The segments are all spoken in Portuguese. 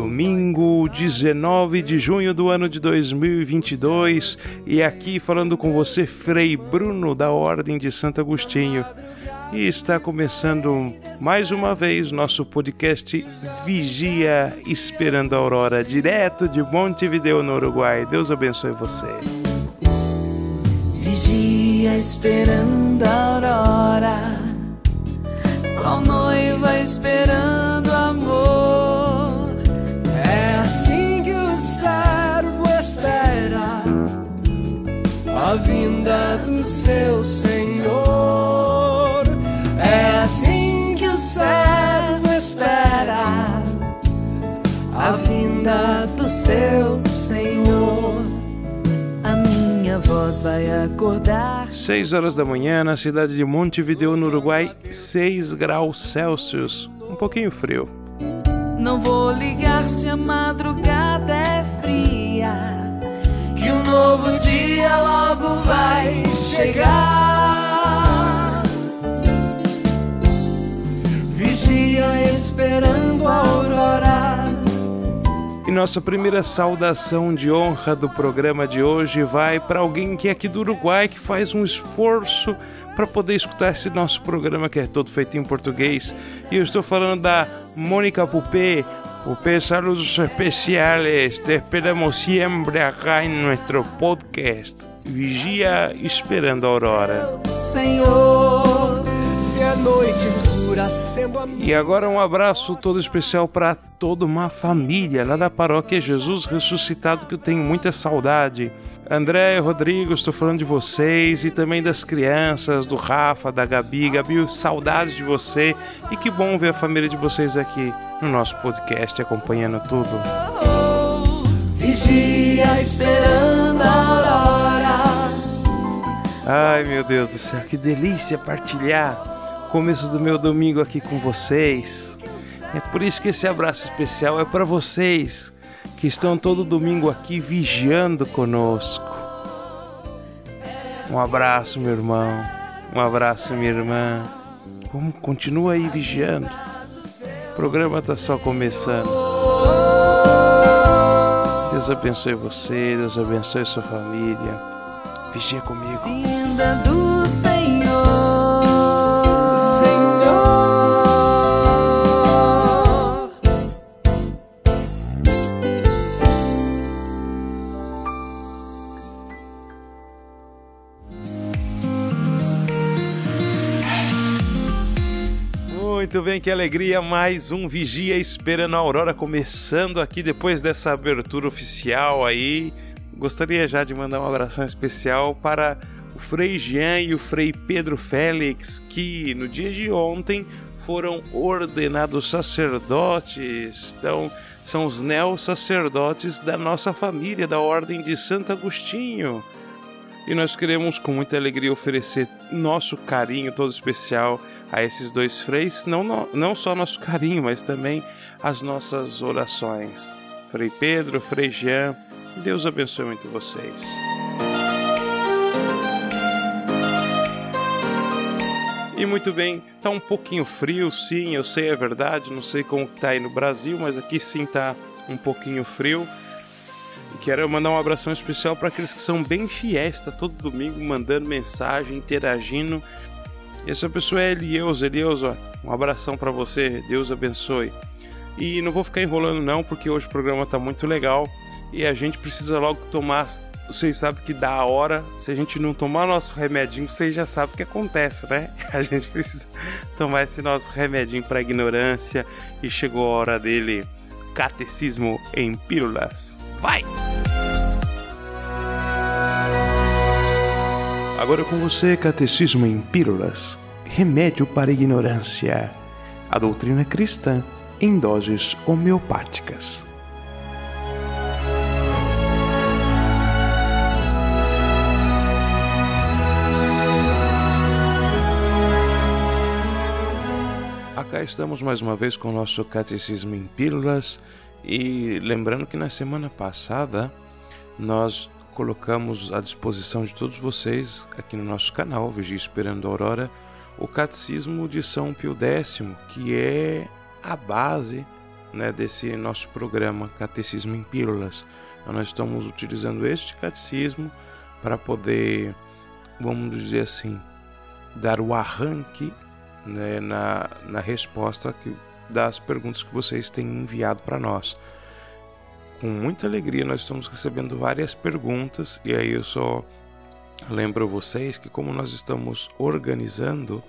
Domingo 19 de junho do ano de 2022 e aqui falando com você, Frei Bruno da Ordem de Santo Agostinho. E está começando mais uma vez nosso podcast Vigia Esperando a Aurora, direto de Montevideo, no Uruguai. Deus abençoe você. Vigia esperando a aurora, qual noiva esperando amor. Vinda do seu Senhor. É assim que o servo espera a vinda do seu Senhor. A minha voz vai acordar. 6 horas da manhã na cidade de Montevideo, no Uruguai, 6 graus Celsius. Um pouquinho frio. Não vou ligar se a madrugada é um novo dia logo vai chegar. Vigia esperando a aurora. E nossa primeira saudação de honra do programa de hoje vai para alguém que é aqui do Uruguai que faz um esforço para poder escutar esse nosso programa que é todo feito em português. E eu estou falando da Mônica Pupé. Pupé, saludos especiales. Te esperamos siempre acá en nuestro podcast. Vigia esperando a aurora. Senhor, se a noite escura sendo a E agora um abraço todo especial para toda uma família lá da paróquia Jesus Ressuscitado que eu tenho muita saudade. André, Rodrigo, estou falando de vocês e também das crianças, do Rafa, da Gabi. Gabi, saudades de você e que bom ver a família de vocês aqui no nosso podcast acompanhando tudo. vigia esperando a aurora. Ai meu Deus do céu, que delícia partilhar o começo do meu domingo aqui com vocês. É por isso que esse abraço especial é para vocês que estão todo domingo aqui vigiando conosco. Um abraço, meu irmão. Um abraço, minha irmã. Vamos, continua aí vigiando. Programa tá só começando. Deus abençoe você, Deus abençoe sua família. Vigia comigo. Vinda do. Senhor. Bem, que alegria! Mais um Vigia Esperando a Aurora começando aqui depois dessa abertura oficial aí. Gostaria já de mandar um abração especial para o Frei Jean e o Frei Pedro Félix, que no dia de ontem foram ordenados sacerdotes. Então, são os neo-sacerdotes da nossa família, da Ordem de Santo Agostinho. E nós queremos com muita alegria oferecer nosso carinho todo especial a esses dois freis, não, não, não só nosso carinho, mas também as nossas orações. Frei Pedro, Frei Jean, Deus abençoe muito vocês. E muito bem, tá um pouquinho frio, sim, eu sei, é verdade, não sei como tá aí no Brasil, mas aqui sim tá um pouquinho frio. Quero mandar um abração especial para aqueles que são bem fiéis, tá todo domingo mandando mensagem, interagindo. Essa pessoa é Elieusa, Elieusa, um abração para você, Deus abençoe. E não vou ficar enrolando não, porque hoje o programa tá muito legal e a gente precisa logo tomar. Vocês sabem que dá a hora, se a gente não tomar nosso remedinho, vocês já sabem o que acontece, né? A gente precisa tomar esse nosso remedinho para ignorância e chegou a hora dele. Catecismo em pílulas. Vai! Agora é com você, Catecismo em Pílulas Remédio para a Ignorância. A doutrina cristã em doses homeopáticas. Acá estamos mais uma vez com o nosso Catecismo em Pílulas e lembrando que na semana passada nós colocamos à disposição de todos vocês aqui no nosso canal Vigia Esperando a Aurora o Catecismo de São Pio X, que é a base né, desse nosso programa Catecismo em Pílulas. Então, nós estamos utilizando este catecismo para poder, vamos dizer assim, dar o arranque né, na, na resposta que, das perguntas que vocês têm enviado para nós. Com muita alegria, nós estamos recebendo várias perguntas, e aí eu só lembro vocês que, como nós estamos organizando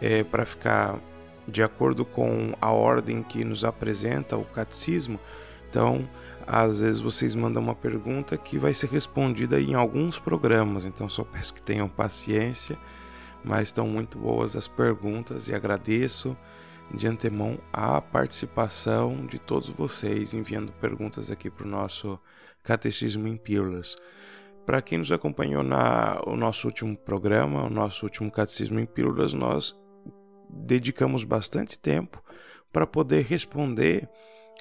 é, para ficar de acordo com a ordem que nos apresenta o catecismo, então às vezes vocês mandam uma pergunta que vai ser respondida em alguns programas, então só peço que tenham paciência mas estão muito boas as perguntas e agradeço de antemão a participação de todos vocês enviando perguntas aqui para o nosso Catecismo em Pílulas. Para quem nos acompanhou na o nosso último programa, o nosso último Catecismo em Pílulas, nós dedicamos bastante tempo para poder responder.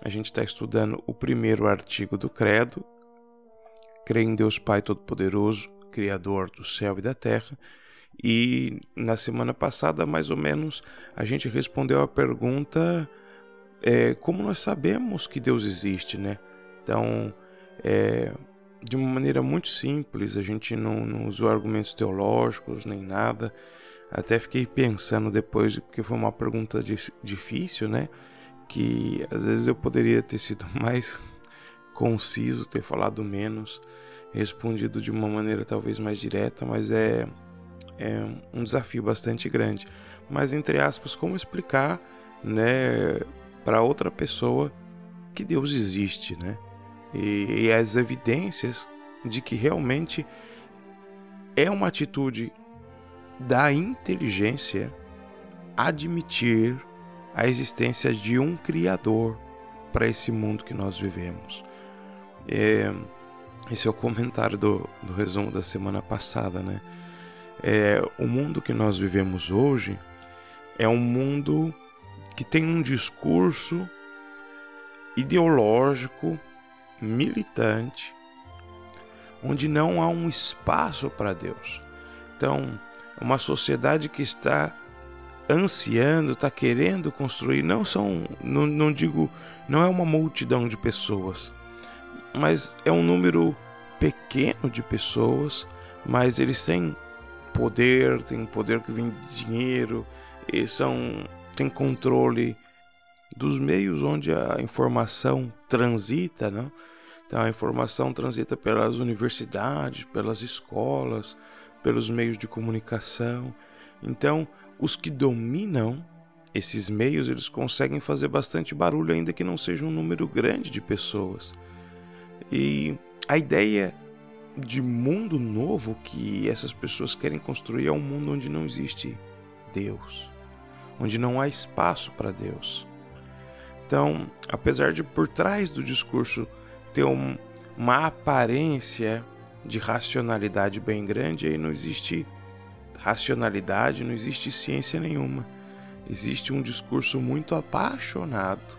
A gente está estudando o primeiro artigo do Credo, creio em Deus Pai Todo-Poderoso, Criador do céu e da terra, e na semana passada, mais ou menos, a gente respondeu a pergunta é, como nós sabemos que Deus existe, né? Então, é, de uma maneira muito simples, a gente não, não usou argumentos teológicos nem nada. Até fiquei pensando depois, porque foi uma pergunta difícil, né? Que às vezes eu poderia ter sido mais conciso, ter falado menos, respondido de uma maneira talvez mais direta, mas é é um desafio bastante grande. Mas, entre aspas, como explicar né, para outra pessoa que Deus existe, né? E, e as evidências de que realmente é uma atitude da inteligência admitir a existência de um Criador para esse mundo que nós vivemos. É, esse é o comentário do, do resumo da semana passada, né? É, o mundo que nós vivemos hoje é um mundo que tem um discurso ideológico, militante, onde não há um espaço para Deus. Então, uma sociedade que está ansiando, está querendo construir, não são, não, não digo, não é uma multidão de pessoas, mas é um número pequeno de pessoas, mas eles têm poder, tem poder que vem de dinheiro, e são tem controle dos meios onde a informação transita, né? Então a informação transita pelas universidades, pelas escolas, pelos meios de comunicação. Então, os que dominam esses meios, eles conseguem fazer bastante barulho ainda que não seja um número grande de pessoas. E a ideia de mundo novo que essas pessoas querem construir é um mundo onde não existe Deus, onde não há espaço para Deus. Então, apesar de por trás do discurso ter um, uma aparência de racionalidade bem grande, aí não existe racionalidade, não existe ciência nenhuma. Existe um discurso muito apaixonado,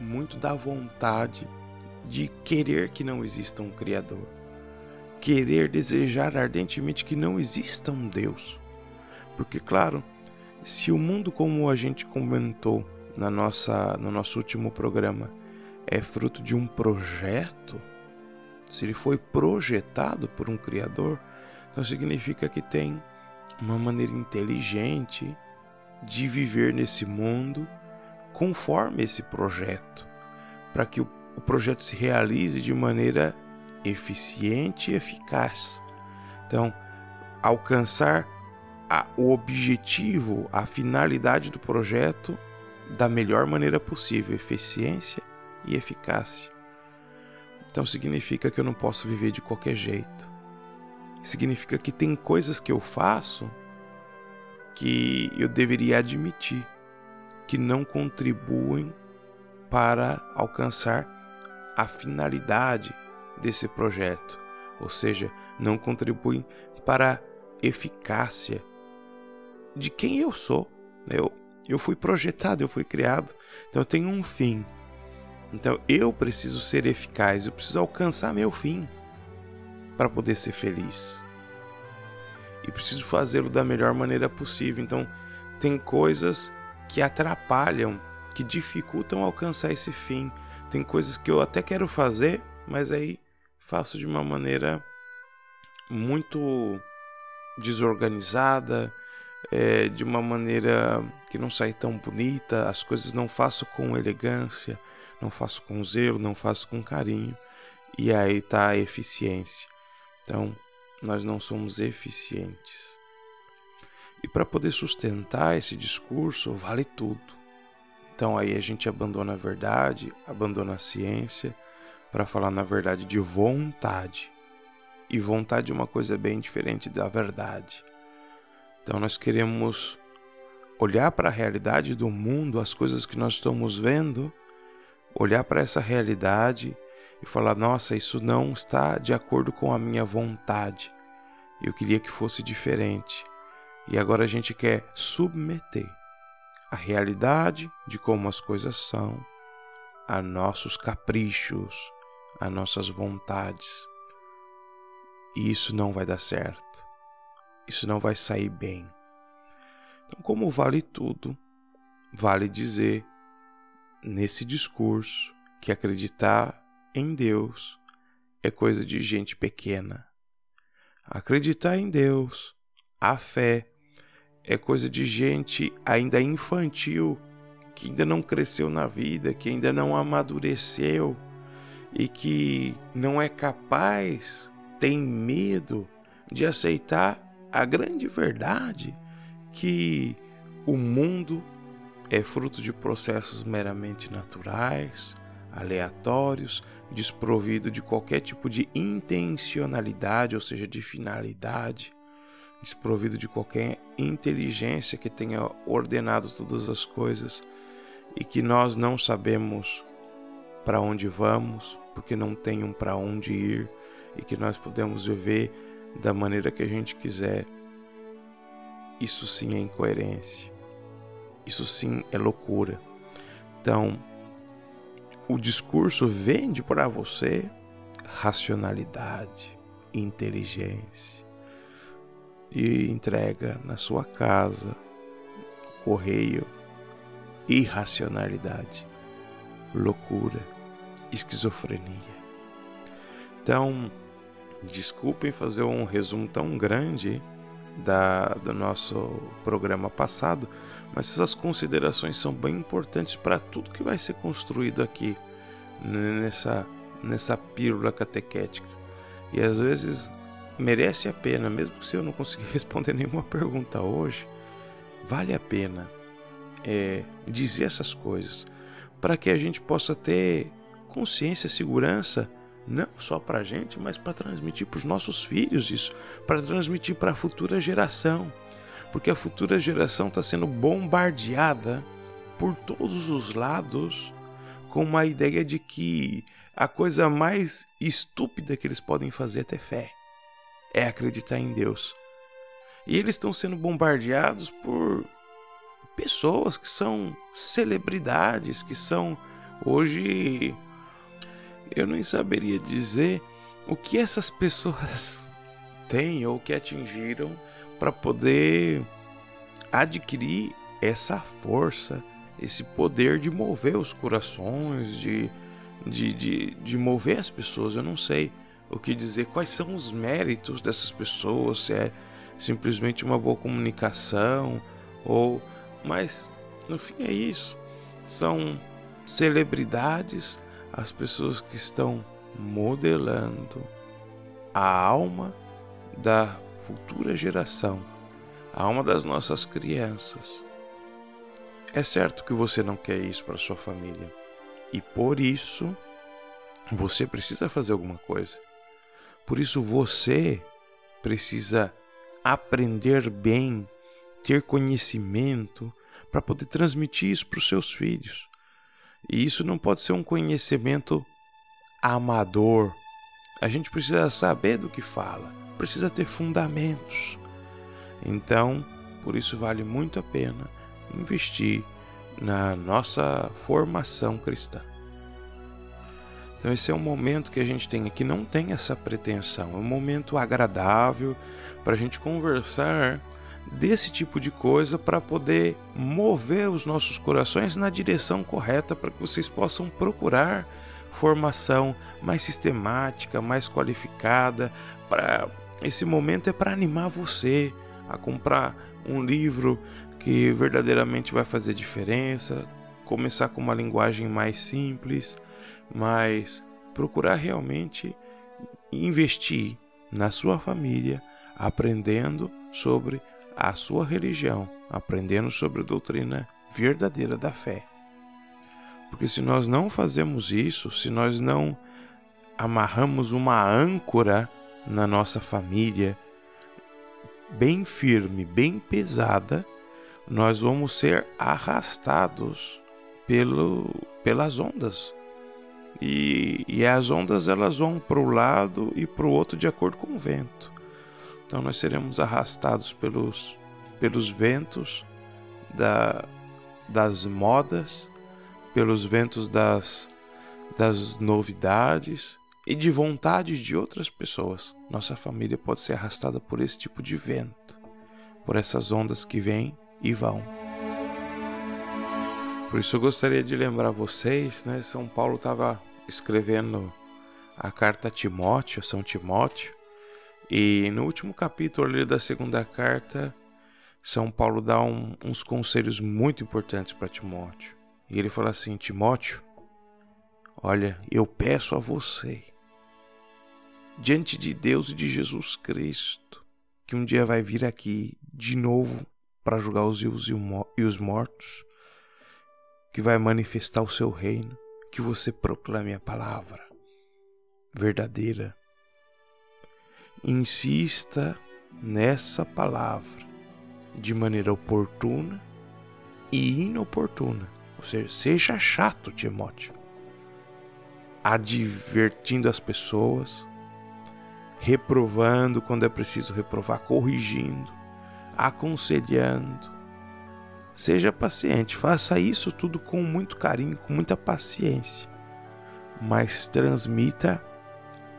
muito da vontade de querer que não exista um Criador querer, desejar ardentemente que não exista um Deus. Porque, claro, se o mundo, como a gente comentou na nossa, no nosso último programa, é fruto de um projeto, se ele foi projetado por um Criador, então significa que tem uma maneira inteligente de viver nesse mundo conforme esse projeto, para que o, projeto se realize de maneira eficiente e eficaz. Então, alcançar a, o objetivo, a finalidade do projeto da melhor maneira possível, eficiência e eficácia. Então significa que eu não posso viver de qualquer jeito. Significa que tem coisas que eu faço que eu deveria admitir que não contribuem para alcançar a finalidade desse projeto, ou seja, não contribuem para a eficácia de quem eu sou. Eu, Eu fui projetado, eu fui criado. Então eu tenho um fim. Então eu preciso ser eficaz, eu preciso alcançar meu fim para poder ser feliz. E preciso fazê-lo da melhor maneira possível. Então tem coisas que atrapalham, que dificultam alcançar esse fim. Tem coisas que eu até quero fazer, mas aí faço de uma maneira muito desorganizada, é, de uma maneira que não sai tão bonita, as coisas não faço com elegância, não faço com zelo, não faço com carinho, e aí está a eficiência. Então, nós não somos eficientes. E para poder sustentar esse discurso, vale tudo. Então aí a gente abandona a verdade, abandona a ciência para falar na verdade de vontade. E vontade é uma coisa bem diferente da verdade. Então nós queremos olhar para a realidade do mundo, as coisas que nós estamos vendo, olhar para essa realidade e falar: nossa, isso não está de acordo com a minha vontade. Eu queria que fosse diferente. E agora a gente quer submeter a realidade de como as coisas são a nossos caprichos, a nossas vontades. E isso não vai dar certo isso não vai sair bem. Então, como vale tudo, vale dizer nesse discurso que acreditar em Deus é coisa de gente pequena. Acreditar em Deus, a fé, é coisa de gente ainda infantil, que ainda não cresceu na vida, que ainda não amadureceu e que não é capaz, tem medo de aceitar a grande verdade que o mundo é fruto de processos meramente naturais, aleatórios, desprovido de qualquer tipo de intencionalidade, ou seja, de finalidade, desprovido de qualquer inteligência que tenha ordenado todas as coisas e que nós não sabemos para onde vamos, porque não tem um para onde ir e que nós podemos viver da maneira que a gente quiser, isso sim é incoerência. Isso sim é loucura. Então, o discurso vende para você racionalidade, inteligência e entrega na sua casa, correio, irracionalidade, loucura, esquizofrenia. Então, Desculpem fazer um resumo tão grande da, do nosso programa passado, mas essas considerações são bem importantes para tudo que vai ser construído aqui nessa, nessa pílula catequética. E às vezes merece a pena, mesmo se eu não conseguir responder nenhuma pergunta hoje, vale a pena é, dizer essas coisas para que a gente possa ter consciência, segurança não só para a gente, mas para transmitir para os nossos filhos isso, para transmitir para a futura geração, porque a futura geração está sendo bombardeada por todos os lados com uma ideia de que a coisa mais estúpida que eles podem fazer é ter fé, é acreditar em Deus. E eles estão sendo bombardeados por pessoas que são celebridades, que são hoje eu nem saberia dizer o que essas pessoas têm ou que atingiram para poder adquirir essa força, esse poder de mover os corações, de, de, de, de mover as pessoas. Eu não sei o que dizer, quais são os méritos dessas pessoas, se é simplesmente uma boa comunicação ou. Mas no fim é isso. São celebridades as pessoas que estão modelando a alma da futura geração, a alma das nossas crianças. É certo que você não quer isso para sua família e por isso você precisa fazer alguma coisa. Por isso você precisa aprender bem, ter conhecimento para poder transmitir isso para os seus filhos. E isso não pode ser um conhecimento amador. A gente precisa saber do que fala, precisa ter fundamentos. Então, por isso vale muito a pena investir na nossa formação cristã. Então esse é um momento que a gente tem aqui, não tem essa pretensão, é um momento agradável para a gente conversar desse tipo de coisa para poder mover os nossos corações na direção correta para que vocês possam procurar formação mais sistemática, mais qualificada. Para esse momento é para animar você a comprar um livro que verdadeiramente vai fazer diferença, começar com uma linguagem mais simples mas procurar realmente investir na sua família, aprendendo sobre a sua religião, aprendendo sobre a doutrina verdadeira da fé. Porque se nós não fazemos isso, se nós não amarramos uma âncora na nossa família, bem firme, bem pesada, nós vamos ser arrastados pelo, pelas ondas e, e as ondas elas vão para o lado e para o outro de acordo com o vento. Então nós seremos arrastados pelos, pelos ventos da, das modas, pelos ventos das, das novidades e de vontades de outras pessoas. Nossa família pode ser arrastada por esse tipo de vento, por essas ondas que vêm e vão. Por isso eu gostaria de lembrar vocês, né? São Paulo estava escrevendo a carta a Timóteo, São Timóteo, e no último capítulo ali da segunda carta, São Paulo dá um, uns conselhos muito importantes para Timóteo. E ele fala assim: Timóteo, olha, eu peço a você, diante de Deus e de Jesus Cristo, que um dia vai vir aqui de novo para julgar os vivos e os mortos, que vai manifestar o seu reino que você proclame a palavra verdadeira. Insista nessa palavra de maneira oportuna e inoportuna. Ou seja, seja chato, Timóteo, advertindo as pessoas, reprovando quando é preciso reprovar, corrigindo, aconselhando, Seja paciente, faça isso tudo com muito carinho, com muita paciência, mas transmita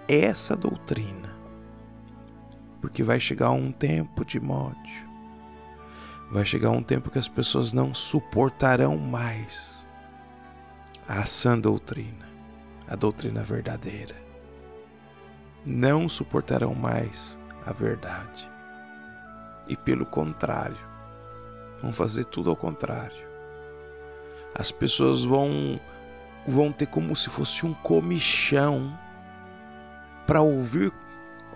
essa doutrina. Porque vai chegar um tempo, Timóteo, vai chegar um tempo que as pessoas não suportarão mais a sã doutrina, a doutrina verdadeira. Não suportarão mais a verdade. E pelo contrário, vão fazer tudo ao contrário. As pessoas vão vão ter como se fosse um comichão para ouvir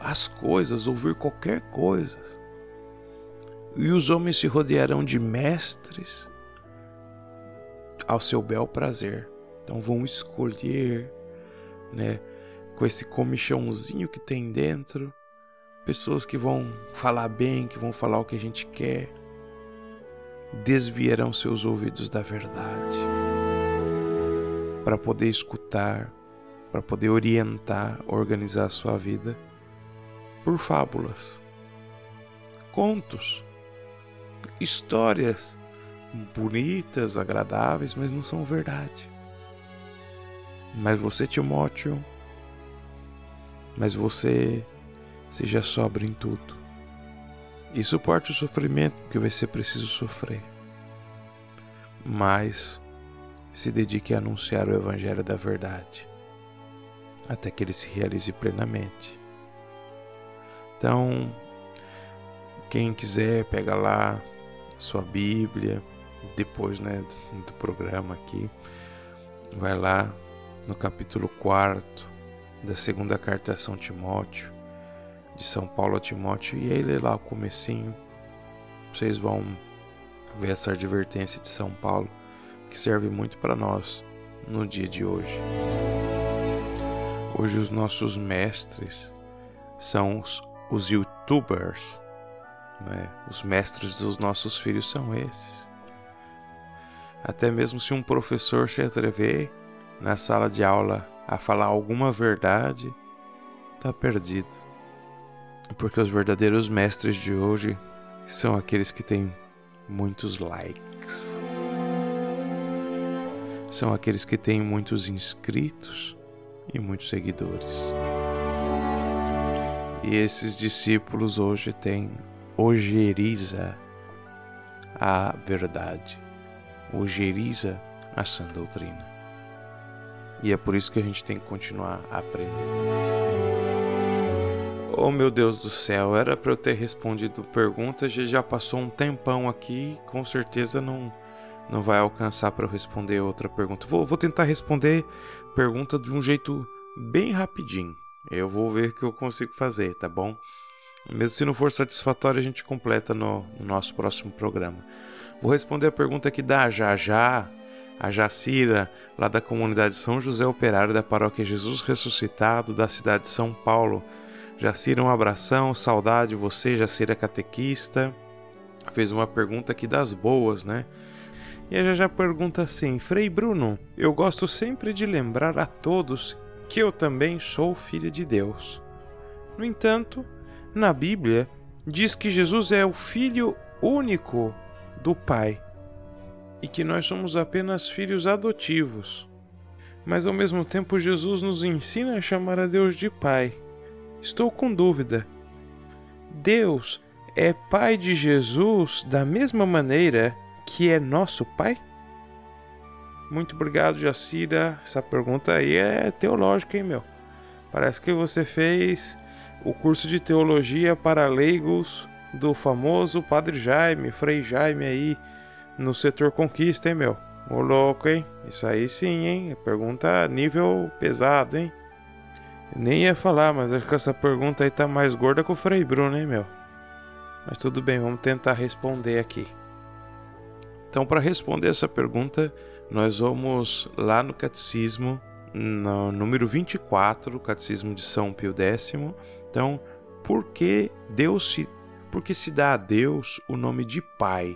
as coisas, ouvir qualquer coisa. E os homens se rodearão de mestres ao seu bel prazer. Então vão escolher, né, com esse comichãozinho que tem dentro, pessoas que vão falar bem, que vão falar o que a gente quer desviarão seus ouvidos da verdade para poder escutar, para poder orientar, organizar a sua vida por fábulas, contos, histórias bonitas, agradáveis, mas não são verdade. Mas você, Timóteo, mas você seja sóbrio em tudo e suporte o sofrimento que vai ser preciso sofrer. Mas se dedique a anunciar o Evangelho da verdade, até que ele se realize plenamente. Então, quem quiser, pega lá sua Bíblia, depois né, do programa aqui, vai lá no capítulo 4 da segunda carta a São Timóteo, de São Paulo a Timóteo e aí lê lá o comecinho. Vocês vão ver essa advertência de São Paulo que serve muito para nós no dia de hoje. Hoje os nossos mestres são os, os youtubers, né? os mestres dos nossos filhos são esses. Até mesmo se um professor se atrever na sala de aula a falar alguma verdade, está perdido. Porque os verdadeiros mestres de hoje são aqueles que têm muitos likes. São aqueles que têm muitos inscritos e muitos seguidores. E esses discípulos hoje têm ojeriza a verdade, ojeriza a sã doutrina. E é por isso que a gente tem que continuar aprendendo. Oh meu Deus do céu, era para eu ter respondido perguntas, já passou um tempão aqui, com certeza não não vai alcançar para eu responder outra pergunta. Vou, vou tentar responder pergunta de um jeito bem rapidinho. Eu vou ver o que eu consigo fazer, tá bom? Mesmo se não for satisfatório, a gente completa no, no nosso próximo programa. Vou responder a pergunta aqui da Jajá, a Jacira, lá da comunidade São José Operário da paróquia Jesus Ressuscitado, da cidade de São Paulo. Jacira, um abração, saudade você, Jacira catequista. Fez uma pergunta aqui das boas, né? E a já pergunta assim: Frei Bruno, eu gosto sempre de lembrar a todos que eu também sou filha de Deus. No entanto, na Bíblia diz que Jesus é o filho único do Pai e que nós somos apenas filhos adotivos. Mas ao mesmo tempo, Jesus nos ensina a chamar a Deus de Pai. Estou com dúvida. Deus é pai de Jesus da mesma maneira que é nosso pai? Muito obrigado, Jacira. Essa pergunta aí é teológica, hein, meu? Parece que você fez o curso de teologia para leigos do famoso Padre Jaime, Frei Jaime aí no setor conquista, hein, meu? Ô louco, hein? Isso aí sim, hein? Pergunta nível pesado, hein? Nem ia falar, mas acho que essa pergunta aí tá mais gorda que o Frei Bruno, hein, meu? Mas tudo bem, vamos tentar responder aqui. Então, para responder essa pergunta, nós vamos lá no Catecismo, no número 24, Catecismo de São Pio X. Então, por que Deus se, por que se dá a Deus o nome de Pai?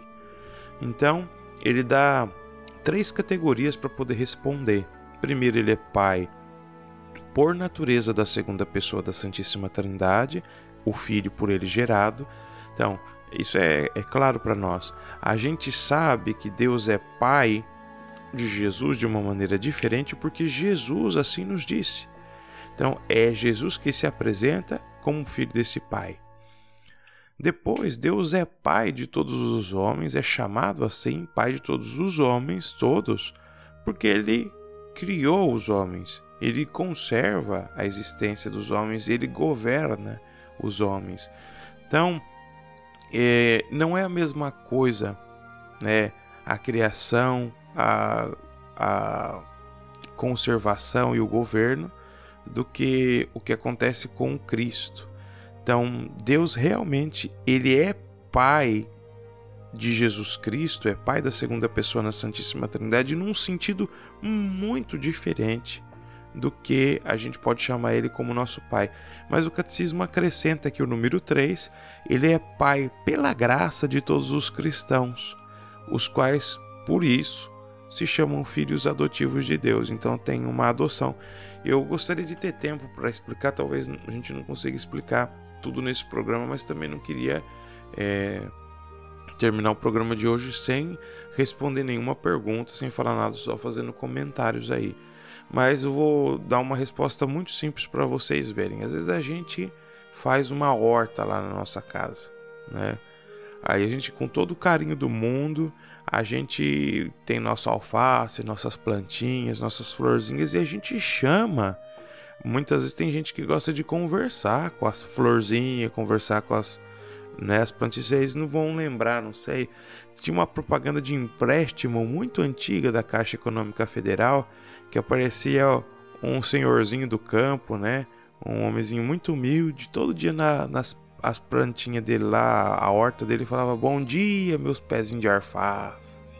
Então, ele dá três categorias para poder responder. Primeiro, ele é Pai por natureza da segunda pessoa da Santíssima Trindade, o Filho por ele gerado. Então, isso é, é claro para nós. A gente sabe que Deus é Pai de Jesus de uma maneira diferente porque Jesus assim nos disse. Então, é Jesus que se apresenta como filho desse Pai. Depois, Deus é Pai de todos os homens, é chamado assim Pai de todos os homens, todos, porque Ele criou os homens ele conserva a existência dos homens, ele governa os homens. Então, é, não é a mesma coisa, né? A criação, a, a conservação e o governo do que o que acontece com Cristo. Então, Deus realmente ele é Pai de Jesus Cristo, é Pai da segunda pessoa na Santíssima Trindade num sentido muito diferente do que a gente pode chamar ele como nosso pai. Mas o catecismo acrescenta que o número 3, ele é pai pela graça de todos os cristãos, os quais, por isso, se chamam filhos adotivos de Deus. Então tem uma adoção. Eu gostaria de ter tempo para explicar, talvez a gente não consiga explicar tudo nesse programa, mas também não queria é, terminar o programa de hoje sem responder nenhuma pergunta, sem falar nada, só fazendo comentários aí mas eu vou dar uma resposta muito simples para vocês verem. Às vezes a gente faz uma horta lá na nossa casa, né? Aí a gente, com todo o carinho do mundo, a gente tem nossa alface, nossas plantinhas, nossas florzinhas e a gente chama. Muitas vezes tem gente que gosta de conversar com as florzinhas, conversar com as, né, as plantinhas. Não vão lembrar, não sei. Tinha uma propaganda de empréstimo muito antiga da Caixa Econômica Federal que aparecia um senhorzinho do campo, né? Um homenzinho muito humilde, todo dia na, nas as plantinhas dele lá, a horta dele falava bom dia, meus pezinhos de arface.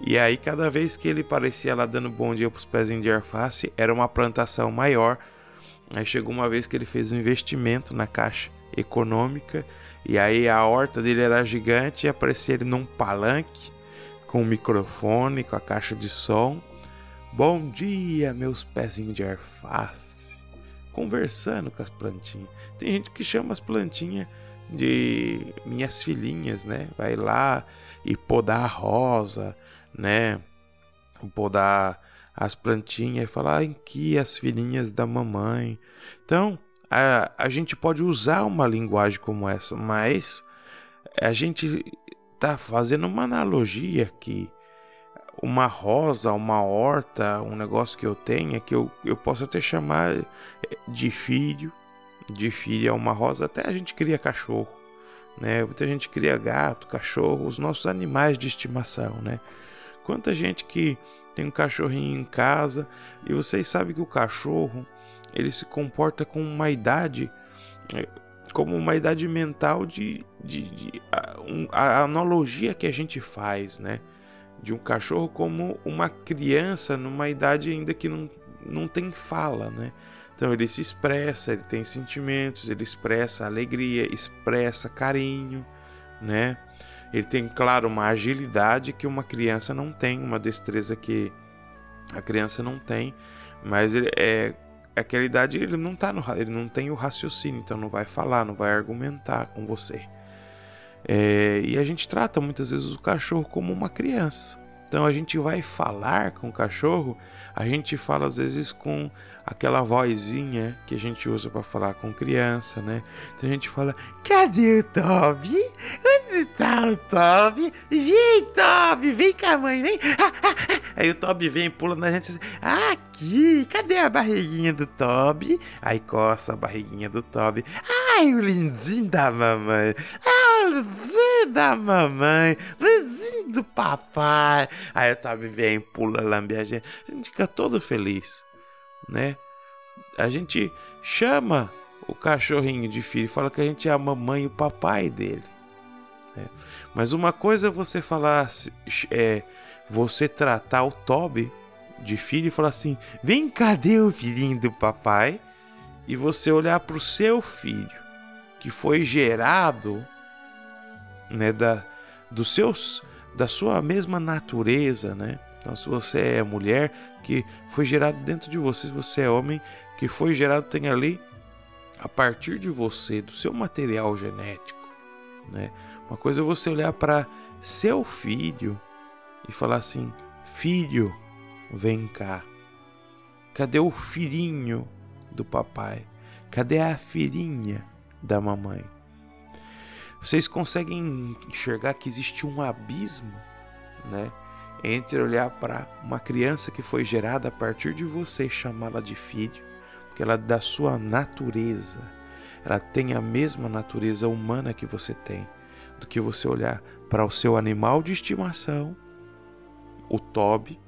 E aí cada vez que ele parecia lá dando bom dia pros pezinhos de arface, era uma plantação maior. Aí chegou uma vez que ele fez um investimento na caixa econômica e aí a horta dele era gigante e aparecia ele num palanque com um microfone, com a caixa de som Bom dia, meus pezinhos de alface. Conversando com as plantinhas. Tem gente que chama as plantinhas de minhas filhinhas, né? Vai lá e podar a rosa, né? Podar as plantinhas e falar em que as filhinhas da mamãe. Então, a, a gente pode usar uma linguagem como essa, mas a gente tá fazendo uma analogia aqui. Uma rosa, uma horta, um negócio que eu tenho é que eu, eu posso até chamar de filho. De filho é uma rosa, até a gente cria cachorro, né? Muita gente cria gato, cachorro, os nossos animais de estimação, né? Quanta gente que tem um cachorrinho em casa e vocês sabem que o cachorro ele se comporta com uma idade é, como uma idade mental de, de, de a, um, a, analogia que a gente faz, né? De um cachorro como uma criança numa idade ainda que não, não tem fala, né? Então ele se expressa, ele tem sentimentos, ele expressa alegria, expressa carinho, né? Ele tem, claro, uma agilidade que uma criança não tem, uma destreza que a criança não tem, mas ele é aquela idade ele não tá no, ele não tem o raciocínio, então não vai falar, não vai argumentar com você. É, e a gente trata muitas vezes o cachorro como uma criança. Então a gente vai falar com o cachorro, a gente fala às vezes com aquela vozinha que a gente usa para falar com criança, né? Então a gente fala: Cadê o Toby? Tá o Toby? Vem, Toby, vem com a mãe, vem. Aí o Toby vem pula na gente assim: Aqui, cadê a barriguinha do Toby? Aí coça a barriguinha do Toby. Ai, o lindinho da mamãe. Ah, o lindinho da mamãe. Lindinho do papai. Aí o Toby vem, pula, lambe a gente. A gente fica todo feliz, né? A gente chama o cachorrinho de filho fala que a gente é a mamãe e o papai dele. Né? Mas uma coisa é você falar, é, você tratar o Toby de filho e falar assim: vem, cadê o filhinho do papai? E você olhar para o seu filho, que foi gerado né, da, dos seus, da sua mesma natureza, né? Então, se você é mulher, que foi gerado dentro de você, se você é homem, que foi gerado, tem ali, a partir de você, do seu material genético, né? Uma coisa é você olhar para seu filho e falar assim: filho, vem cá. Cadê o filhinho do papai? Cadê a filhinha da mamãe? Vocês conseguem enxergar que existe um abismo, né? Entre olhar para uma criança que foi gerada a partir de você e chamá-la de filho, porque ela é da sua natureza, ela tem a mesma natureza humana que você tem, do que você olhar para o seu animal de estimação, o Toby,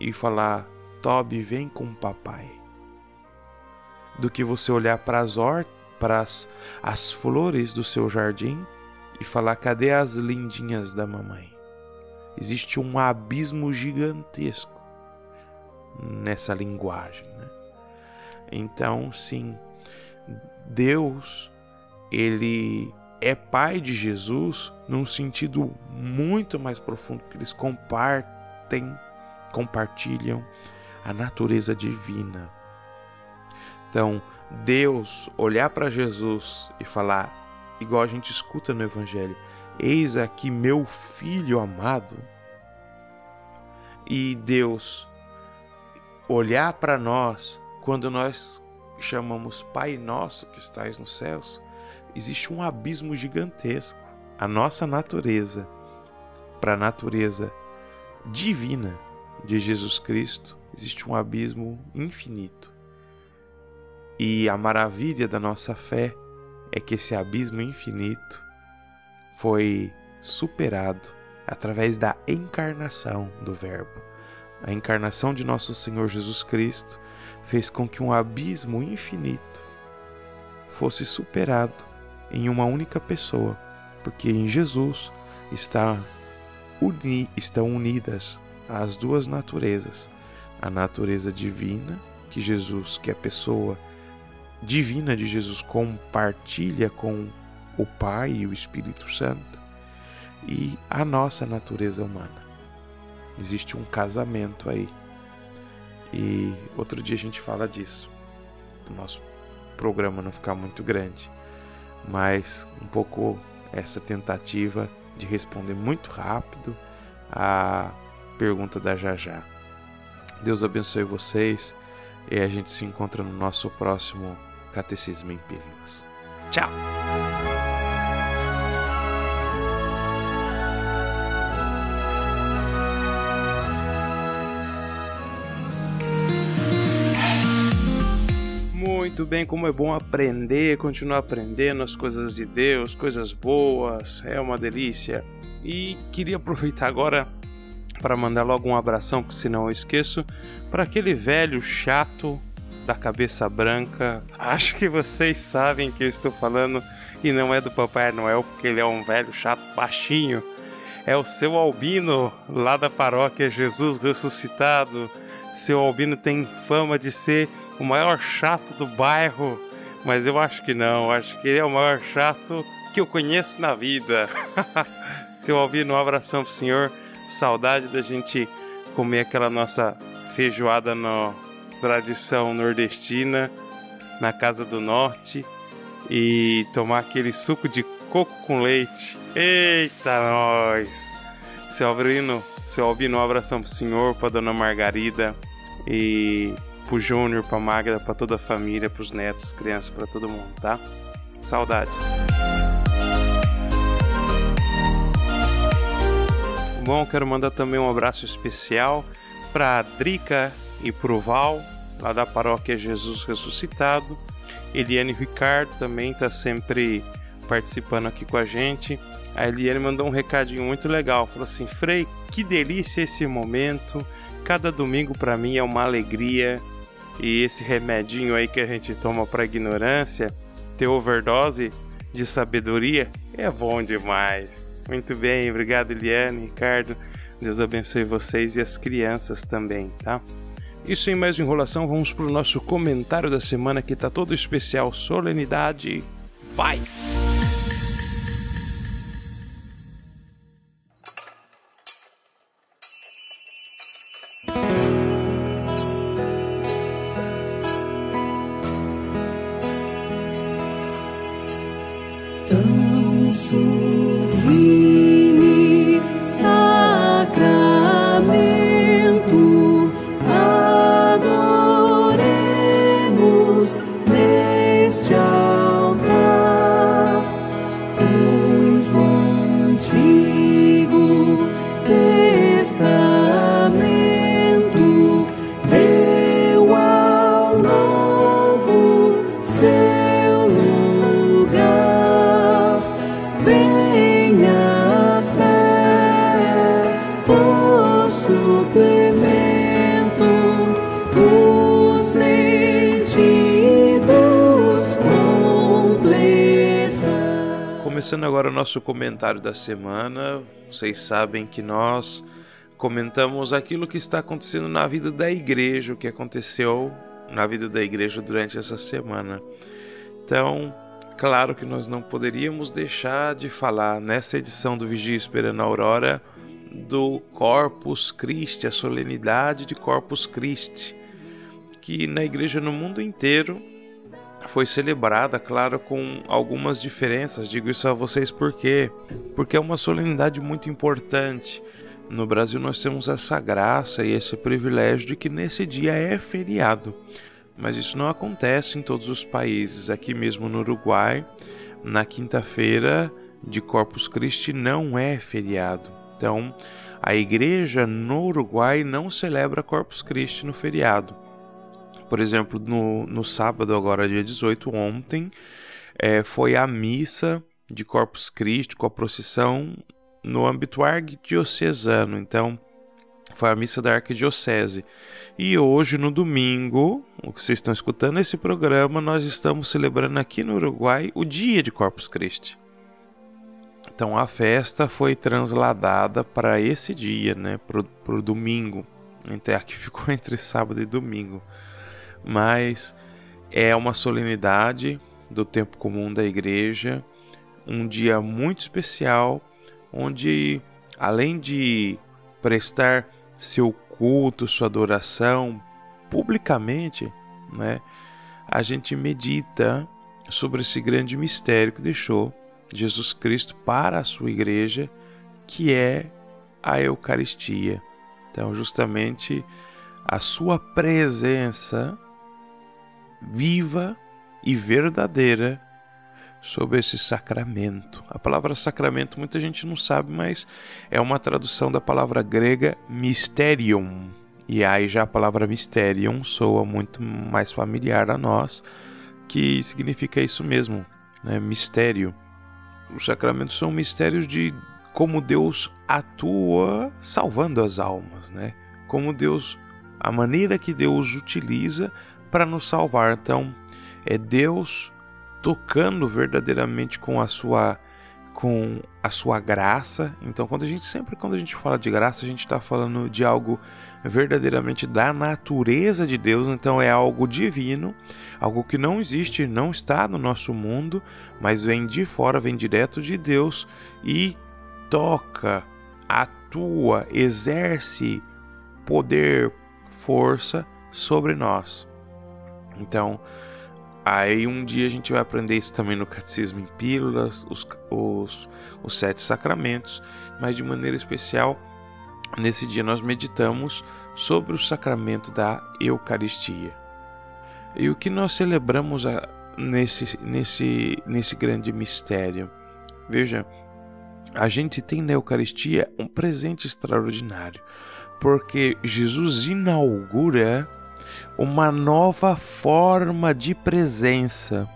e falar: Toby, vem com papai. Do que você olhar para as para as, as flores do seu jardim e falar: cadê as lindinhas da mamãe? Existe um abismo gigantesco nessa linguagem. Né? Então, sim, Deus, ele é pai de Jesus num sentido muito mais profundo, que eles compartem compartilham a natureza divina. Então, Deus olhar para Jesus e falar, igual a gente escuta no Evangelho: Eis aqui meu filho amado. E Deus olhar para nós quando nós chamamos Pai Nosso que estais nos céus, existe um abismo gigantesco. A nossa natureza para a natureza divina de Jesus Cristo, existe um abismo infinito. E a maravilha da nossa fé é que esse abismo infinito foi superado através da encarnação do Verbo. A encarnação de nosso Senhor Jesus Cristo fez com que um abismo infinito fosse superado em uma única pessoa, porque em Jesus está uni, estão unidas as duas naturezas, a natureza divina que Jesus, que é a pessoa divina de Jesus compartilha com o Pai e o Espírito Santo, e a nossa natureza humana. Existe um casamento aí. E outro dia a gente fala disso. O nosso programa não ficar muito grande. Mas um pouco essa tentativa de responder muito rápido a pergunta da Jajá. Deus abençoe vocês e a gente se encontra no nosso próximo Catecismo em Pílulas. Tchau! Muito bem como é bom aprender, continuar aprendendo as coisas de Deus, coisas boas, é uma delícia. E queria aproveitar agora para mandar logo um abração, que senão eu esqueço, para aquele velho chato da cabeça branca. Acho que vocês sabem que eu estou falando e não é do Papai Noel, porque ele é um velho chato baixinho. É o seu Albino, lá da paróquia Jesus Ressuscitado. Seu Albino tem fama de ser o maior chato do bairro, mas eu acho que não, acho que ele é o maior chato que eu conheço na vida. Seu Albino, um abração pro senhor. Saudade da gente comer aquela nossa feijoada na tradição nordestina, na Casa do Norte, e tomar aquele suco de coco com leite. Eita, nós! Seu Albino, seu Albino, um abração pro senhor, pra dona Margarida e pro Júnior, pra Magda, pra toda a família, pros netos, crianças, pra todo mundo, tá? Saudade. Bom, quero mandar também um abraço especial para Drica e pro Val, lá da paróquia Jesus Ressuscitado. Eliane Ricardo também está sempre participando aqui com a gente. A Eliane mandou um recadinho muito legal. Falou assim: Frei, que delícia esse momento. Cada domingo para mim é uma alegria. E esse remedinho aí que a gente toma para ignorância, ter overdose de sabedoria, é bom demais. Muito bem, obrigado Eliane, Ricardo. Deus abençoe vocês e as crianças também, tá? E sem mais enrolação, vamos para o nosso comentário da semana que está todo especial. Solenidade, vai! Começando agora o nosso comentário da semana, vocês sabem que nós comentamos aquilo que está acontecendo na vida da igreja, o que aconteceu na vida da igreja durante essa semana. Então, claro que nós não poderíamos deixar de falar nessa edição do Vigia Esperando a Aurora do Corpus Christi, a solenidade de Corpus Christi, que na igreja no mundo inteiro foi celebrada, claro, com algumas diferenças. Digo isso a vocês porque porque é uma solenidade muito importante. No Brasil nós temos essa graça e esse privilégio de que nesse dia é feriado. Mas isso não acontece em todos os países. Aqui mesmo no Uruguai, na quinta-feira de Corpus Christi não é feriado. Então, a igreja no Uruguai não celebra Corpus Christi no feriado. Por exemplo, no, no sábado, agora dia 18, ontem, é, foi a missa de Corpus Christi com a procissão no âmbito arquidiocesano. Então, foi a missa da arquidiocese. E hoje, no domingo, o que vocês estão escutando esse programa, nós estamos celebrando aqui no Uruguai o dia de Corpus Christi. Então a festa foi transladada para esse dia, né, para o domingo. Então aqui ficou entre sábado e domingo. Mas é uma solenidade do tempo comum da igreja, um dia muito especial, onde além de prestar seu culto, sua adoração publicamente, né, a gente medita sobre esse grande mistério que deixou Jesus Cristo para a sua igreja, que é a Eucaristia. Então, justamente a sua presença viva e verdadeira sobre esse sacramento. A palavra sacramento muita gente não sabe, mas é uma tradução da palavra grega mysterium. E aí já a palavra mysterium soa muito mais familiar a nós, que significa isso mesmo, né? mistério. Os sacramentos são mistérios de como Deus atua salvando as almas, né? Como Deus, a maneira que Deus utiliza para nos salvar. Então, é Deus tocando verdadeiramente com a sua com a sua graça. Então, quando a gente sempre quando a gente fala de graça, a gente está falando de algo verdadeiramente da natureza de Deus. Então, é algo divino, algo que não existe, não está no nosso mundo, mas vem de fora, vem direto de Deus e toca, atua, exerce poder, força sobre nós. Então, Aí um dia a gente vai aprender isso também no Catecismo em Pílulas, os, os, os Sete Sacramentos, mas de maneira especial, nesse dia nós meditamos sobre o sacramento da Eucaristia. E o que nós celebramos a, nesse, nesse, nesse grande mistério? Veja, a gente tem na Eucaristia um presente extraordinário, porque Jesus inaugura uma nova forma de presença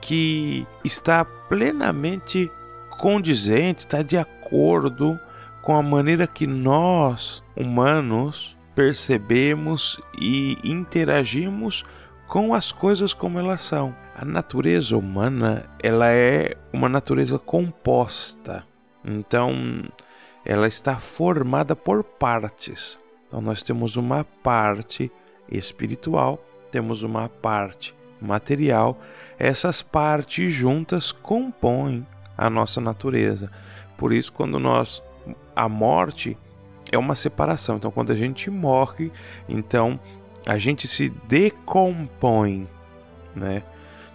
que está plenamente condizente, está de acordo com a maneira que nós, humanos, percebemos e interagimos com as coisas como elas são. A natureza humana, ela é uma natureza composta. Então, ela está formada por partes. Então, nós temos uma parte espiritual, temos uma parte material. Essas partes juntas compõem a nossa natureza. Por isso, quando nós a morte é uma separação. Então, quando a gente morre, então a gente se decompõe, né?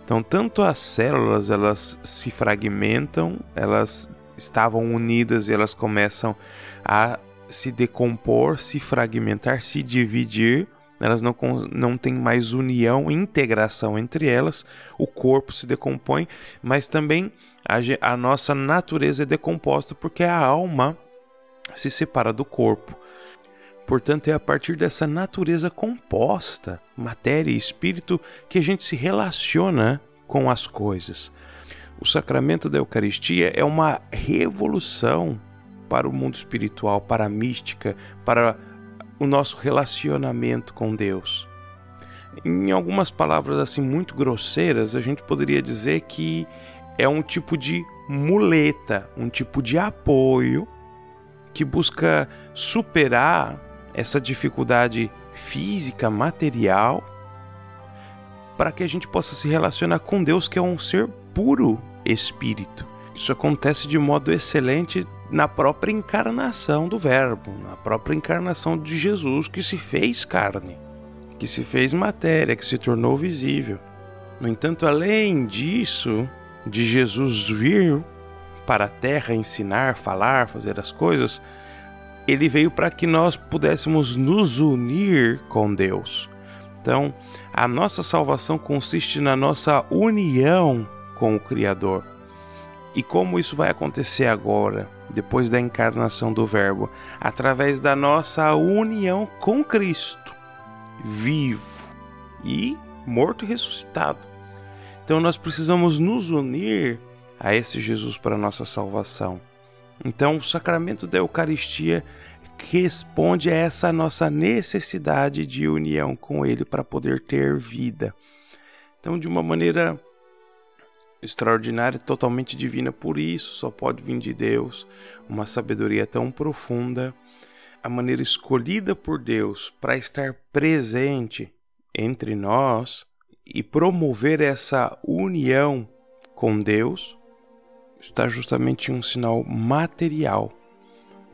Então, tanto as células elas se fragmentam, elas estavam unidas e elas começam a se decompor, se fragmentar, se dividir elas não, não têm mais união, integração entre elas, o corpo se decompõe, mas também a, a nossa natureza é decomposta porque a alma se separa do corpo. Portanto, é a partir dessa natureza composta, matéria e espírito, que a gente se relaciona com as coisas. O sacramento da Eucaristia é uma revolução para o mundo espiritual, para a mística, para o nosso relacionamento com Deus. Em algumas palavras assim muito grosseiras, a gente poderia dizer que é um tipo de muleta, um tipo de apoio que busca superar essa dificuldade física, material, para que a gente possa se relacionar com Deus, que é um ser puro espírito. Isso acontece de modo excelente na própria encarnação do Verbo, na própria encarnação de Jesus que se fez carne, que se fez matéria, que se tornou visível. No entanto, além disso, de Jesus vir para a terra ensinar, falar, fazer as coisas, ele veio para que nós pudéssemos nos unir com Deus. Então, a nossa salvação consiste na nossa união com o Criador. E como isso vai acontecer agora, depois da encarnação do Verbo? Através da nossa união com Cristo, vivo e morto e ressuscitado. Então nós precisamos nos unir a esse Jesus para nossa salvação. Então o sacramento da Eucaristia responde a essa nossa necessidade de união com Ele para poder ter vida. Então, de uma maneira extraordinária, totalmente divina, por isso só pode vir de Deus, uma sabedoria tão profunda, a maneira escolhida por Deus para estar presente entre nós e promover essa união com Deus, está justamente um sinal material,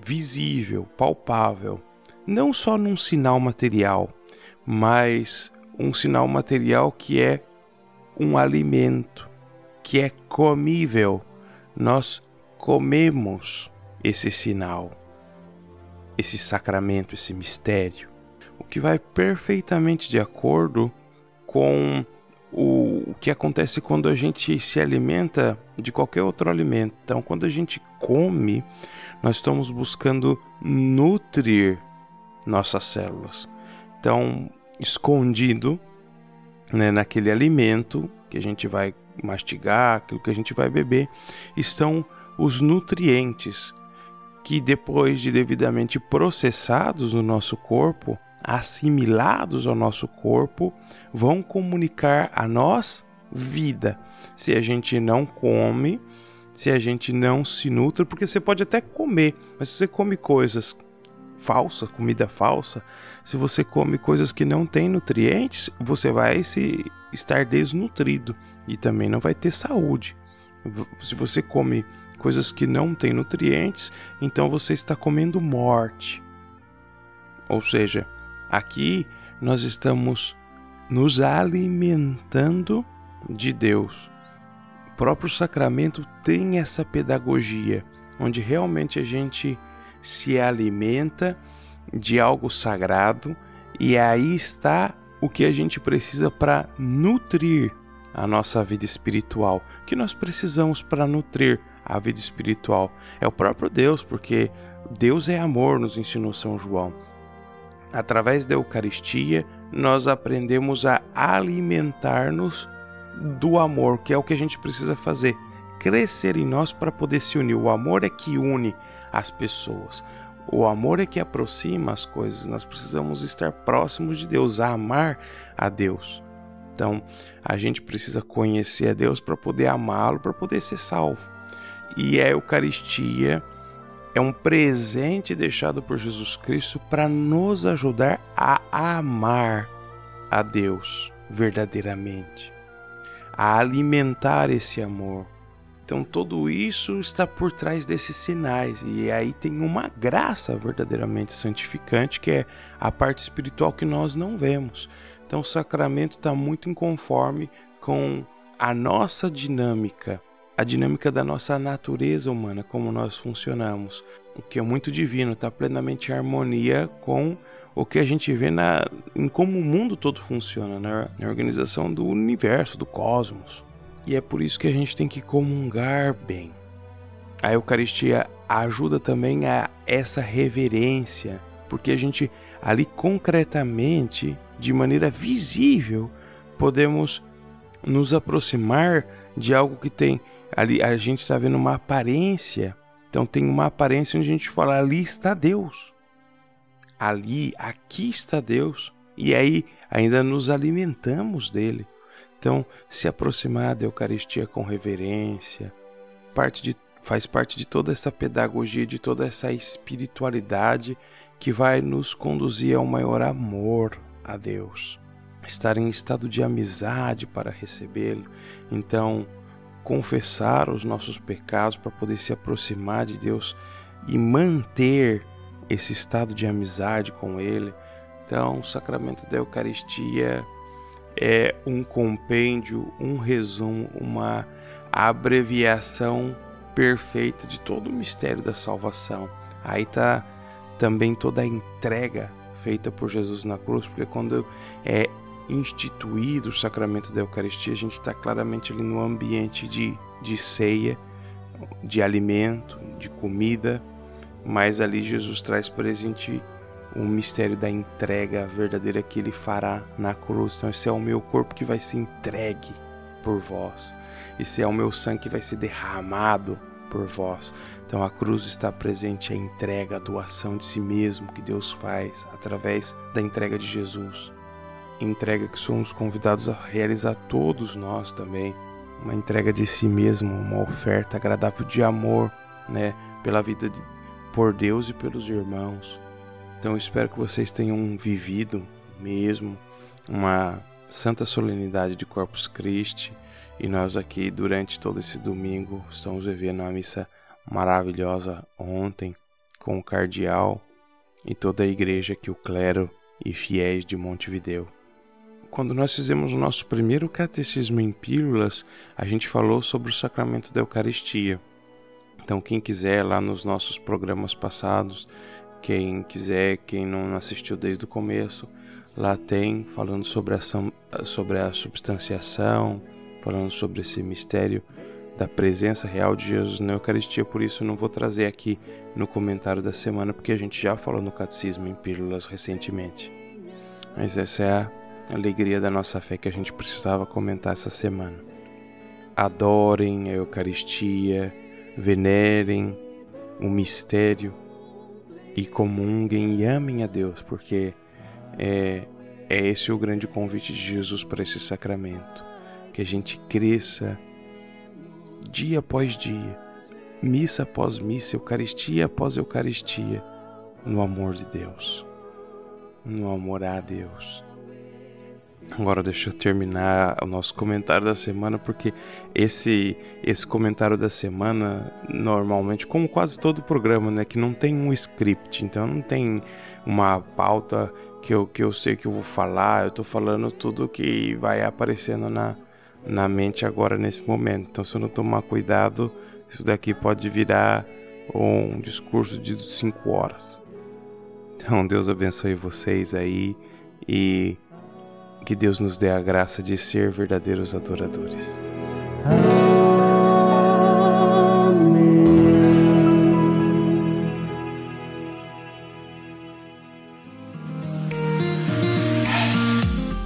visível, palpável, não só num sinal material, mas um sinal material que é um alimento que é comível. Nós comemos esse sinal, esse sacramento, esse mistério, o que vai perfeitamente de acordo com o, que acontece quando a gente se alimenta de qualquer outro alimento. Então, quando a gente come, nós estamos buscando nutrir nossas células. Então, escondido né, naquele alimento que a gente vai mastigar, aquilo que a gente vai beber, estão os nutrientes que depois de devidamente processados no nosso corpo, assimilados ao nosso corpo, vão comunicar a nós vida. Se a gente não come, se a gente não se nutre, porque você pode até comer, mas se você come coisas falsas, comida falsa, se você come coisas que não têm nutrientes, você vai se estar desnutrido e também não vai ter saúde. Se você come coisas que não têm nutrientes, então você está comendo morte. Ou seja, aqui nós estamos nos alimentando de Deus. O próprio sacramento tem essa pedagogia, onde realmente a gente se alimenta de algo sagrado e aí está o que a gente precisa para nutrir a nossa vida espiritual. Que nós precisamos para nutrir a vida espiritual é o próprio Deus, porque Deus é amor, nos ensinou São João. Através da Eucaristia, nós aprendemos a alimentar-nos do amor, que é o que a gente precisa fazer. Crescer em nós para poder se unir. O amor é que une as pessoas. O amor é que aproxima as coisas. Nós precisamos estar próximos de Deus, amar a Deus. Então, a gente precisa conhecer a Deus para poder amá-lo, para poder ser salvo. E a Eucaristia é um presente deixado por Jesus Cristo para nos ajudar a amar a Deus verdadeiramente, a alimentar esse amor, então tudo isso está por trás desses sinais e aí tem uma graça verdadeiramente santificante que é a parte espiritual que nós não vemos. Então o sacramento está muito inconforme com a nossa dinâmica, a dinâmica da nossa natureza humana, como nós funcionamos, o que é muito divino, está plenamente em harmonia com o que a gente vê na, em como o mundo todo funciona, na, na organização do universo, do cosmos. E é por isso que a gente tem que comungar bem. A Eucaristia ajuda também a essa reverência, porque a gente ali concretamente, de maneira visível, podemos nos aproximar de algo que tem ali a gente está vendo uma aparência. Então tem uma aparência onde a gente fala ali está Deus. Ali, aqui está Deus. E aí ainda nos alimentamos dele. Então, se aproximar da Eucaristia com reverência, parte de, faz parte de toda essa pedagogia, de toda essa espiritualidade que vai nos conduzir ao maior amor a Deus. Estar em estado de amizade para recebê-lo. Então, confessar os nossos pecados para poder se aproximar de Deus e manter esse estado de amizade com Ele. Então, o sacramento da Eucaristia é um compêndio, um resumo, uma abreviação perfeita de todo o mistério da salvação. Aí está também toda a entrega feita por Jesus na cruz, porque quando é instituído o sacramento da Eucaristia, a gente está claramente ali no ambiente de, de ceia, de alimento, de comida, mas ali Jesus traz presente o mistério da entrega verdadeira que ele fará na cruz. Então, esse é o meu corpo que vai ser entregue por vós. Esse é o meu sangue que vai ser derramado por vós. Então, a cruz está presente a entrega, a doação de si mesmo que Deus faz através da entrega de Jesus. Entrega que somos convidados a realizar todos nós também. Uma entrega de si mesmo, uma oferta agradável de amor, né, pela vida de, por Deus e pelos irmãos. Então espero que vocês tenham vivido mesmo uma santa solenidade de Corpus Christi e nós aqui durante todo esse domingo estamos vivendo uma missa maravilhosa ontem com o cardeal e toda a igreja que o clero e fiéis de Montevideo. quando nós fizemos o nosso primeiro catecismo em pílulas, a gente falou sobre o sacramento da Eucaristia. Então, quem quiser, lá nos nossos programas passados, quem quiser, quem não assistiu desde o começo, lá tem falando sobre a, sobre a substanciação, falando sobre esse mistério da presença real de Jesus na Eucaristia. Por isso, não vou trazer aqui no comentário da semana, porque a gente já falou no Catecismo em Pílulas recentemente. Mas essa é a alegria da nossa fé que a gente precisava comentar essa semana. Adorem a Eucaristia, venerem o mistério e comunguem e amem a Deus, porque é, é esse o grande convite de Jesus para esse sacramento. Que a gente cresça dia após dia, missa após missa, Eucaristia após Eucaristia, no amor de Deus, no amor a Deus. Agora deixa eu terminar o nosso comentário da semana, porque esse esse comentário da semana, normalmente, como quase todo programa, né, que não tem um script, então não tem uma pauta que eu, que eu sei que eu vou falar, eu tô falando tudo que vai aparecendo na, na mente agora nesse momento. Então, se eu não tomar cuidado, isso daqui pode virar um discurso de cinco horas. Então, Deus abençoe vocês aí e que Deus nos dê a graça de ser verdadeiros adoradores.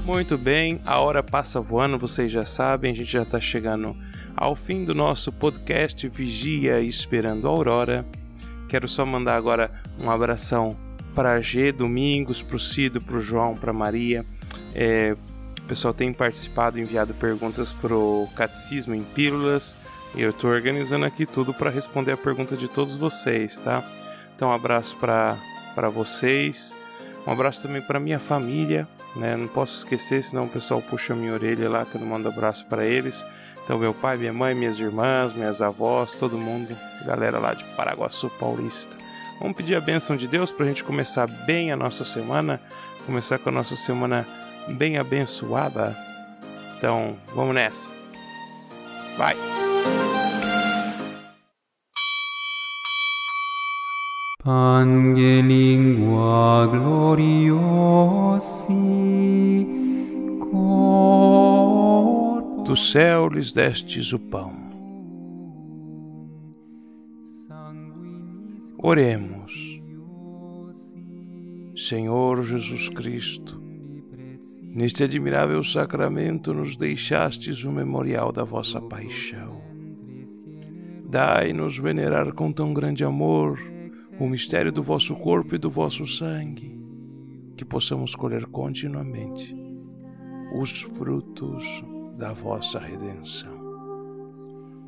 Muito bem, a hora passa voando, vocês já sabem, a gente já está chegando ao fim do nosso podcast Vigia Esperando a Aurora. Quero só mandar agora um abração para G Domingos, para o Cido, para o João, para Maria é, o pessoal tem participado, enviado perguntas pro Catecismo em Pílulas. E eu estou organizando aqui tudo para responder a pergunta de todos vocês, tá? Então, um abraço para vocês. Um abraço também para minha família, né? Não posso esquecer, senão o pessoal puxa minha orelha lá que eu não mando abraço para eles. Então, meu pai, minha mãe, minhas irmãs, minhas avós, todo mundo, galera lá de Paraguaçu Paulista. Vamos pedir a bênção de Deus para a gente começar bem a nossa semana, começar com a nossa semana bem abençoada. Então, vamos nessa. Vai! Pangelingua gloriosi Do céu lhes destes o pão. Oremos. Senhor Jesus Cristo, Neste admirável sacramento nos deixastes o memorial da vossa paixão. Dai-nos venerar com tão grande amor o mistério do vosso corpo e do vosso sangue, que possamos colher continuamente os frutos da vossa redenção.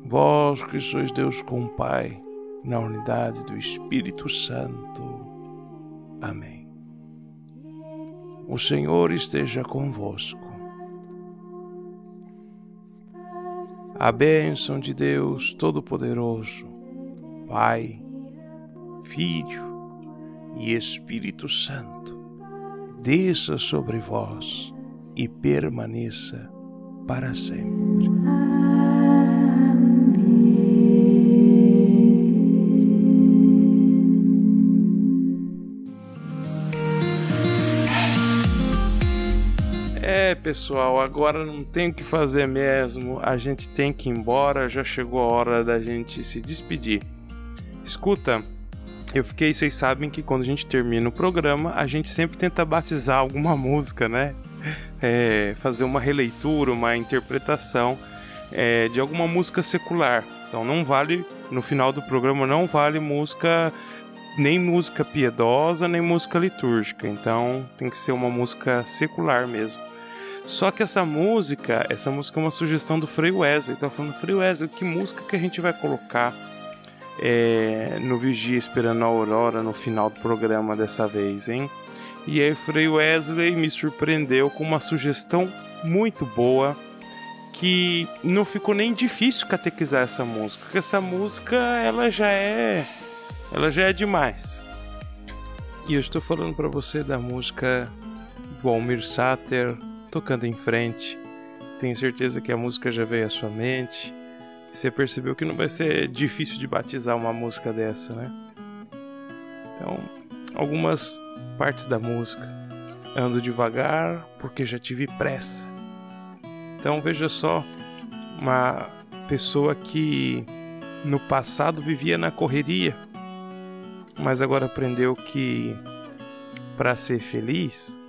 Vós que sois Deus com o Pai, na unidade do Espírito Santo. Amém. O Senhor esteja convosco. A bênção de Deus Todo-Poderoso, Pai, Filho e Espírito Santo, desça sobre vós e permaneça para sempre. Pessoal, agora não tem o que fazer mesmo, a gente tem que ir embora, já chegou a hora da gente se despedir. Escuta, eu fiquei, vocês sabem que quando a gente termina o programa, a gente sempre tenta batizar alguma música, né? É, fazer uma releitura, uma interpretação é, de alguma música secular. Então não vale, no final do programa, não vale música, nem música piedosa, nem música litúrgica. Então tem que ser uma música secular mesmo. Só que essa música, essa música é uma sugestão do Frei Wesley. Tá falando, Frei Wesley, que música que a gente vai colocar é, no Vigia Esperando a Aurora no final do programa dessa vez, hein? E aí, Frei Wesley me surpreendeu com uma sugestão muito boa que não ficou nem difícil catequizar essa música, porque essa música ela já é ela já é demais. E eu estou falando para você da música do Almir Sater tocando em frente. Tenho certeza que a música já veio à sua mente. Você percebeu que não vai ser difícil de batizar uma música dessa, né? Então, algumas partes da música. Ando devagar porque já tive pressa. Então veja só, uma pessoa que no passado vivia na correria, mas agora aprendeu que para ser feliz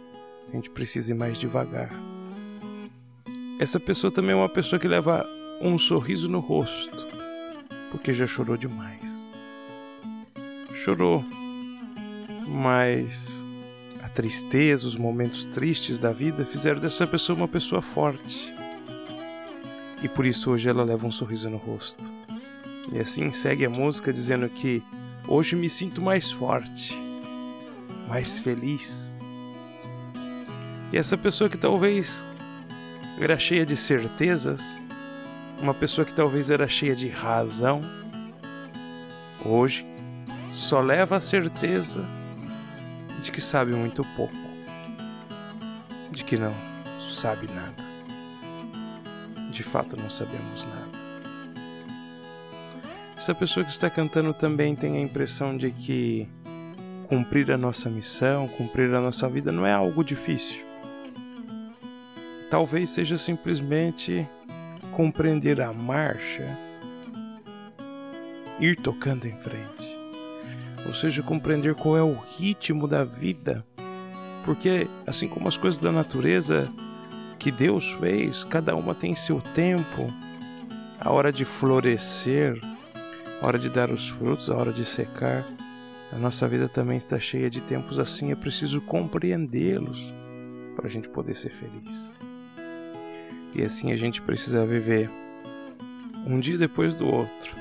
a gente precisa ir mais devagar. Essa pessoa também é uma pessoa que leva um sorriso no rosto, porque já chorou demais. Chorou, mas a tristeza, os momentos tristes da vida fizeram dessa pessoa uma pessoa forte. E por isso hoje ela leva um sorriso no rosto. E assim segue a música dizendo que hoje me sinto mais forte, mais feliz. E essa pessoa que talvez era cheia de certezas, uma pessoa que talvez era cheia de razão, hoje só leva a certeza de que sabe muito pouco, de que não sabe nada. De fato, não sabemos nada. Essa pessoa que está cantando também tem a impressão de que cumprir a nossa missão, cumprir a nossa vida não é algo difícil. Talvez seja simplesmente compreender a marcha, ir tocando em frente. Ou seja, compreender qual é o ritmo da vida. Porque, assim como as coisas da natureza que Deus fez, cada uma tem seu tempo, a hora de florescer, a hora de dar os frutos, a hora de secar. A nossa vida também está cheia de tempos assim, é preciso compreendê-los para a gente poder ser feliz. E assim a gente precisa viver um dia depois do outro.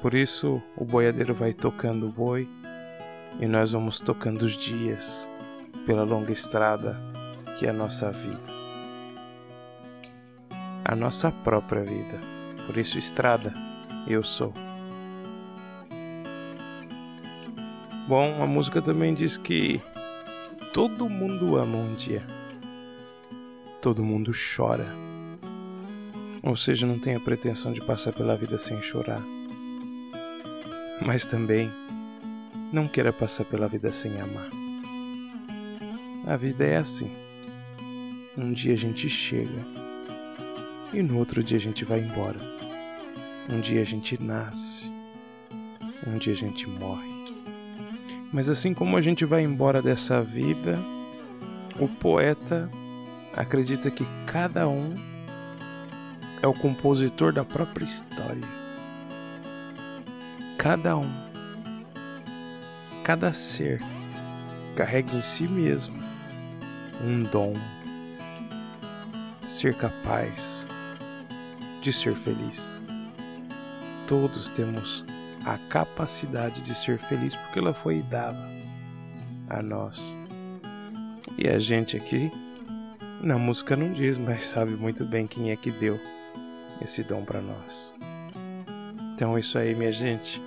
Por isso o boiadeiro vai tocando o boi e nós vamos tocando os dias pela longa estrada que é a nossa vida. A nossa própria vida. Por isso, estrada, eu sou. Bom, a música também diz que todo mundo ama um dia todo mundo chora. Ou seja, não a pretensão de passar pela vida sem chorar. Mas também não queira passar pela vida sem amar. A vida é assim. Um dia a gente chega e no outro dia a gente vai embora. Um dia a gente nasce, um dia a gente morre. Mas assim como a gente vai embora dessa vida, o poeta acredita que cada um é o compositor da própria história. Cada um, cada ser carrega em si mesmo um dom, ser capaz de ser feliz. Todos temos a capacidade de ser feliz porque ela foi dada a nós. E a gente aqui na música não diz, mas sabe muito bem quem é que deu esse dom para nós. Então é isso aí, minha gente.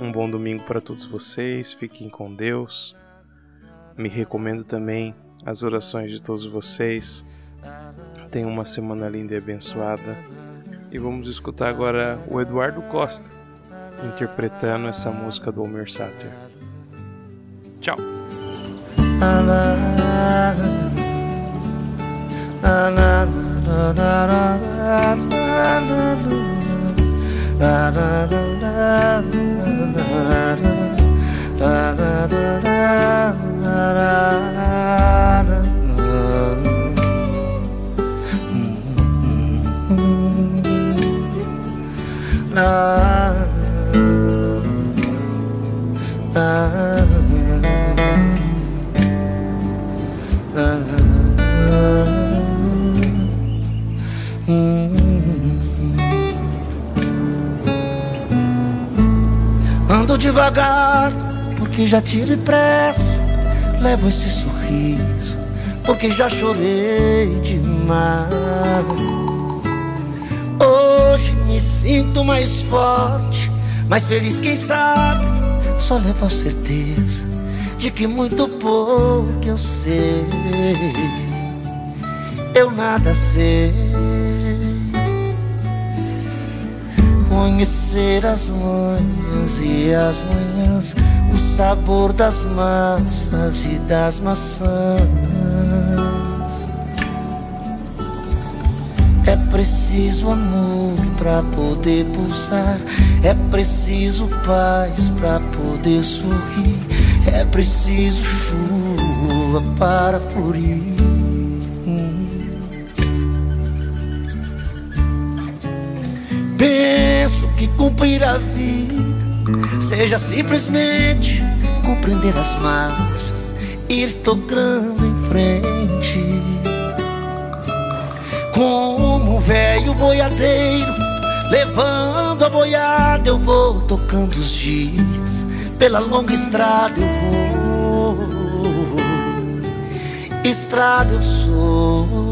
Um bom domingo para todos vocês. Fiquem com Deus. Me recomendo também as orações de todos vocês. Tenham uma semana linda e abençoada. E vamos escutar agora o Eduardo Costa interpretando essa música do Homer Satter. Tchau. love. Ando devagar, porque já tive pressa. Levo esse sorriso, porque já chorei demais. Hoje me sinto mais forte, mais feliz, quem sabe. Só levo a certeza de que muito pouco eu sei. eu nada sei. Conhecer as manhãs e as manhãs, o sabor das massas e das maçãs. É preciso amor para poder pulsar, é preciso paz para poder sorrir, é preciso chuva para florir. Que cumprir a vida seja simplesmente compreender as marchas, ir tocando em frente. Como um velho boiadeiro, levando a boiada, eu vou tocando os dias. Pela longa estrada eu vou, estrada eu sou.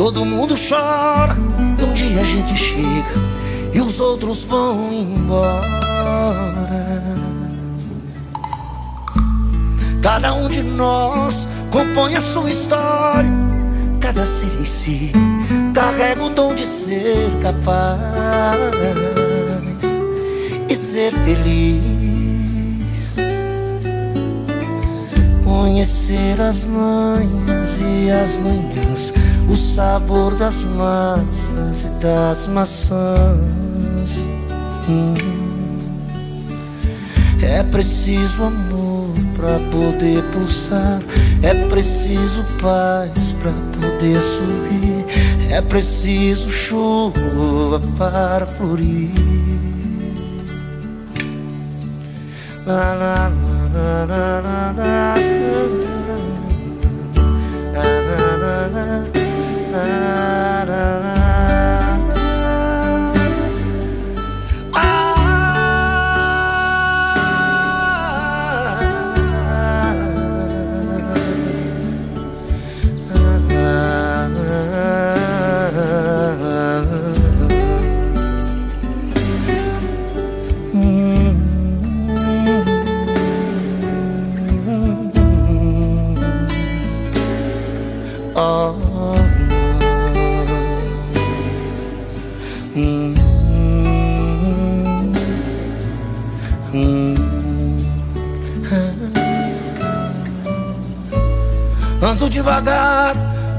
Todo mundo chora, um dia a gente chega e os outros vão embora. Cada um de nós compõe a sua história, cada ser em si carrega o dom de ser capaz e ser feliz. Conhecer as manhãs e as manhãs o sabor das massas e das maçãs. É preciso amor para poder pulsar, é preciso paz para poder sorrir, é preciso chuva para florir. La, la, la, la, la, la, la, la, la, da, da, da. Devagar,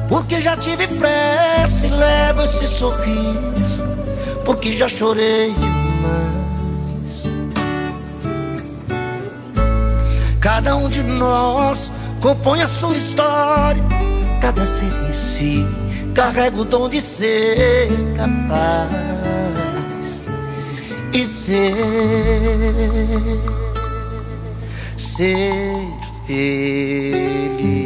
porque já tive pressa e levo esse sorriso, porque já chorei demais. Cada um de nós compõe a sua história, cada ser em si carrega o dom de ser capaz e ser, ser feliz.